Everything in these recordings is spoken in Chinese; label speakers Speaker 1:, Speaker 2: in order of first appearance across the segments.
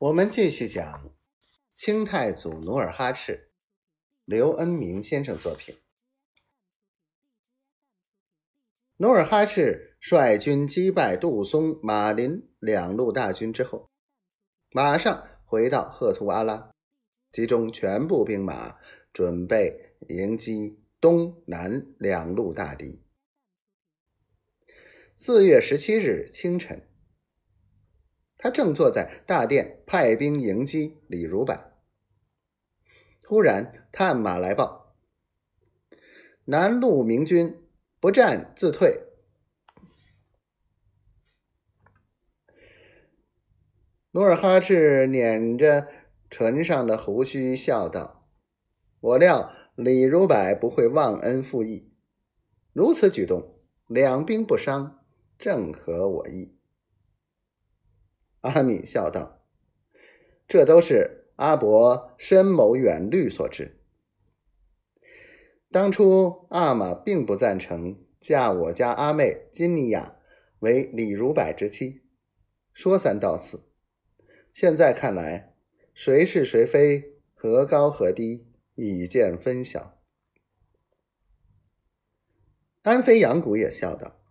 Speaker 1: 我们继续讲清太祖努尔哈赤，刘恩明先生作品。努尔哈赤率军击败杜松、马林两路大军之后，马上回到赫图阿拉，集中全部兵马，准备迎击东南两路大敌。四月十七日清晨。他正坐在大殿派兵迎击李如柏，突然探马来报：南路明军不战自退。努尔哈赤捻着唇上的胡须笑道：“我料李如柏不会忘恩负义，如此举动，两兵不伤，正合我意。”阿敏笑道：“这都是阿伯深谋远虑所致。当初阿玛并不赞成嫁我家阿妹金尼亚为李如柏之妻，说三道四。现在看来，谁是谁非，何高何低，已见分晓。”安飞扬谷也笑道：“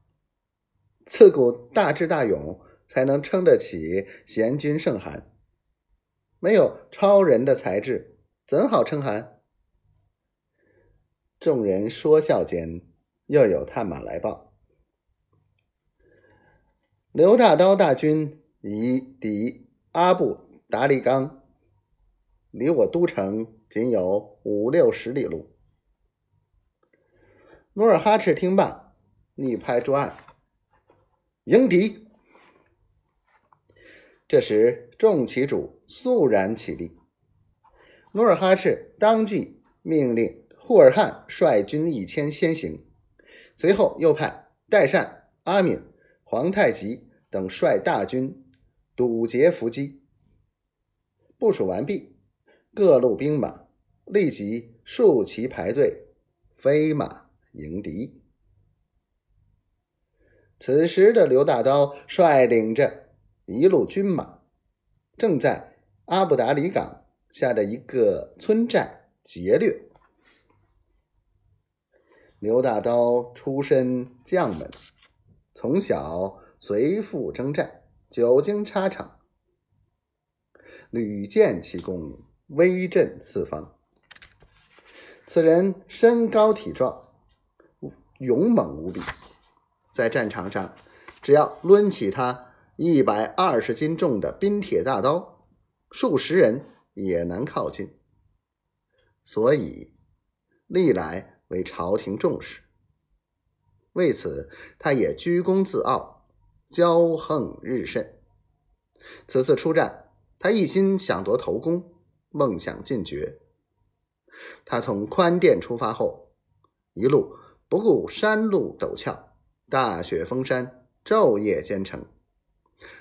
Speaker 1: 自古大智大勇。”才能撑得起贤君圣寒。没有超人的才智，怎好称汗？众人说笑间，又有探马来报：刘大刀大军已抵阿布达利冈，离我都城仅有五六十里路。努尔哈赤听罢，逆拍桌案：“迎敌！”这时，众旗主肃然起立。努尔哈赤当即命令扈尔汗率军一千先行，随后又派代善、阿敏、皇太极等率大军堵截伏击。部署完毕，各路兵马立即竖旗排队，飞马迎敌。此时的刘大刀率领着。一路军马正在阿布达里港下的一个村寨劫掠。刘大刀出身将门，从小随父征战，久经沙场，屡建奇功，威震四方。此人身高体壮，勇猛无比，在战场上，只要抡起他。一百二十斤重的冰铁大刀，数十人也难靠近，所以历来为朝廷重视。为此，他也居功自傲，骄横日甚。此次出战，他一心想夺头功，梦想进爵。他从宽甸出发后，一路不顾山路陡峭，大雪封山，昼夜兼程。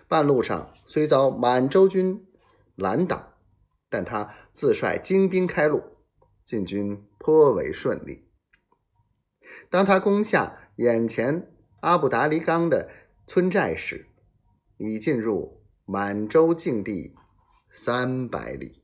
Speaker 1: 半路上虽遭满洲军拦挡，但他自率精兵开路，进军颇为顺利。当他攻下眼前阿布达黎冈的村寨时，已进入满洲境地三百里。